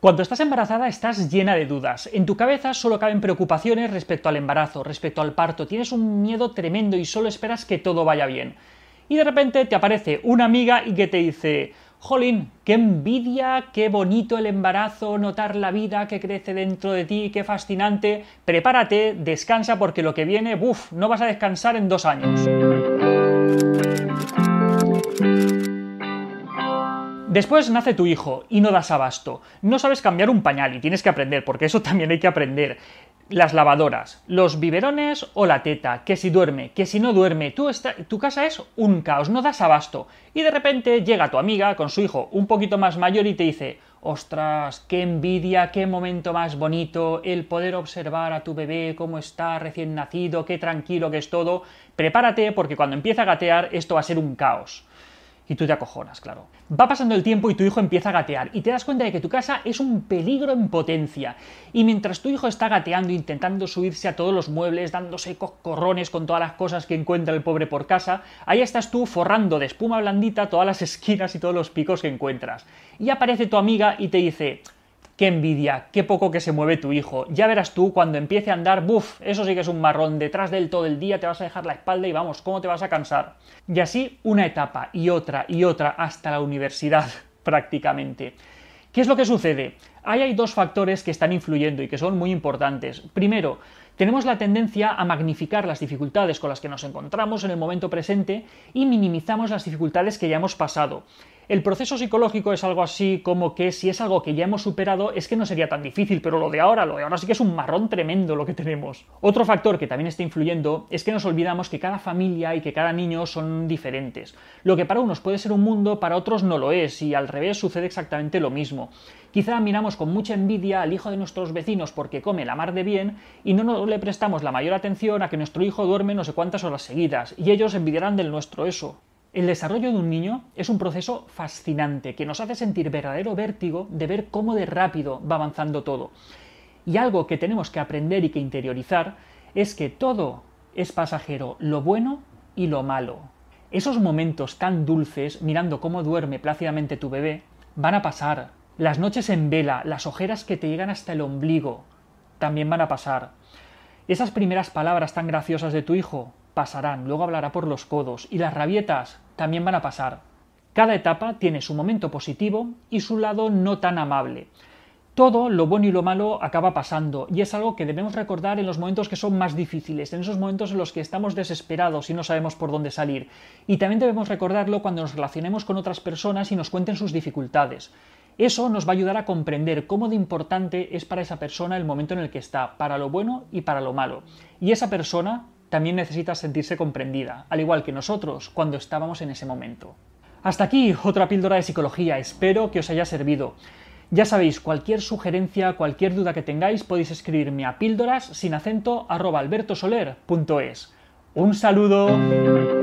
Cuando estás embarazada estás llena de dudas. En tu cabeza solo caben preocupaciones respecto al embarazo, respecto al parto. Tienes un miedo tremendo y solo esperas que todo vaya bien. Y de repente te aparece una amiga y que te dice, Jolín, qué envidia, qué bonito el embarazo, notar la vida que crece dentro de ti, qué fascinante. Prepárate, descansa porque lo que viene, buf, no vas a descansar en dos años. Después nace tu hijo y no das abasto. No sabes cambiar un pañal y tienes que aprender, porque eso también hay que aprender. Las lavadoras, los biberones o la teta, que si duerme, que si no duerme, tú tu casa es un caos, no das abasto. Y de repente llega tu amiga con su hijo un poquito más mayor y te dice, ostras, qué envidia, qué momento más bonito, el poder observar a tu bebé cómo está recién nacido, qué tranquilo que es todo. Prepárate porque cuando empiece a gatear esto va a ser un caos y tú te acojonas, claro. Va pasando el tiempo y tu hijo empieza a gatear y te das cuenta de que tu casa es un peligro en potencia. Y mientras tu hijo está gateando, intentando subirse a todos los muebles, dándose coscorrones con todas las cosas que encuentra el pobre por casa, ahí estás tú forrando de espuma blandita todas las esquinas y todos los picos que encuentras. Y aparece tu amiga y te dice, Qué envidia, qué poco que se mueve tu hijo. Ya verás tú cuando empiece a andar, buf, eso sí que es un marrón. Detrás de él todo el día te vas a dejar la espalda y vamos, ¿cómo te vas a cansar? Y así una etapa y otra y otra hasta la universidad, prácticamente. ¿Qué es lo que sucede? Ahí hay dos factores que están influyendo y que son muy importantes. Primero, tenemos la tendencia a magnificar las dificultades con las que nos encontramos en el momento presente y minimizamos las dificultades que ya hemos pasado. El proceso psicológico es algo así como que si es algo que ya hemos superado es que no sería tan difícil, pero lo de ahora, lo de ahora sí que es un marrón tremendo lo que tenemos. Otro factor que también está influyendo es que nos olvidamos que cada familia y que cada niño son diferentes. Lo que para unos puede ser un mundo, para otros no lo es, y al revés sucede exactamente lo mismo. Quizá miramos con mucha envidia al hijo de nuestros vecinos porque come la mar de bien y no le prestamos la mayor atención a que nuestro hijo duerme no sé cuántas horas seguidas, y ellos envidiarán del nuestro eso. El desarrollo de un niño es un proceso fascinante que nos hace sentir verdadero vértigo de ver cómo de rápido va avanzando todo. Y algo que tenemos que aprender y que interiorizar es que todo es pasajero, lo bueno y lo malo. Esos momentos tan dulces, mirando cómo duerme plácidamente tu bebé, van a pasar. Las noches en vela, las ojeras que te llegan hasta el ombligo, también van a pasar. Esas primeras palabras tan graciosas de tu hijo pasarán, luego hablará por los codos y las rabietas también van a pasar. Cada etapa tiene su momento positivo y su lado no tan amable. Todo, lo bueno y lo malo, acaba pasando, y es algo que debemos recordar en los momentos que son más difíciles, en esos momentos en los que estamos desesperados y no sabemos por dónde salir. Y también debemos recordarlo cuando nos relacionemos con otras personas y nos cuenten sus dificultades. Eso nos va a ayudar a comprender cómo de importante es para esa persona el momento en el que está, para lo bueno y para lo malo. Y esa persona también necesita sentirse comprendida, al igual que nosotros cuando estábamos en ese momento. Hasta aquí otra píldora de psicología, espero que os haya servido. Ya sabéis, cualquier sugerencia, cualquier duda que tengáis, podéis escribirme a píldoras sin acento albertosoler.es. ¡Un saludo!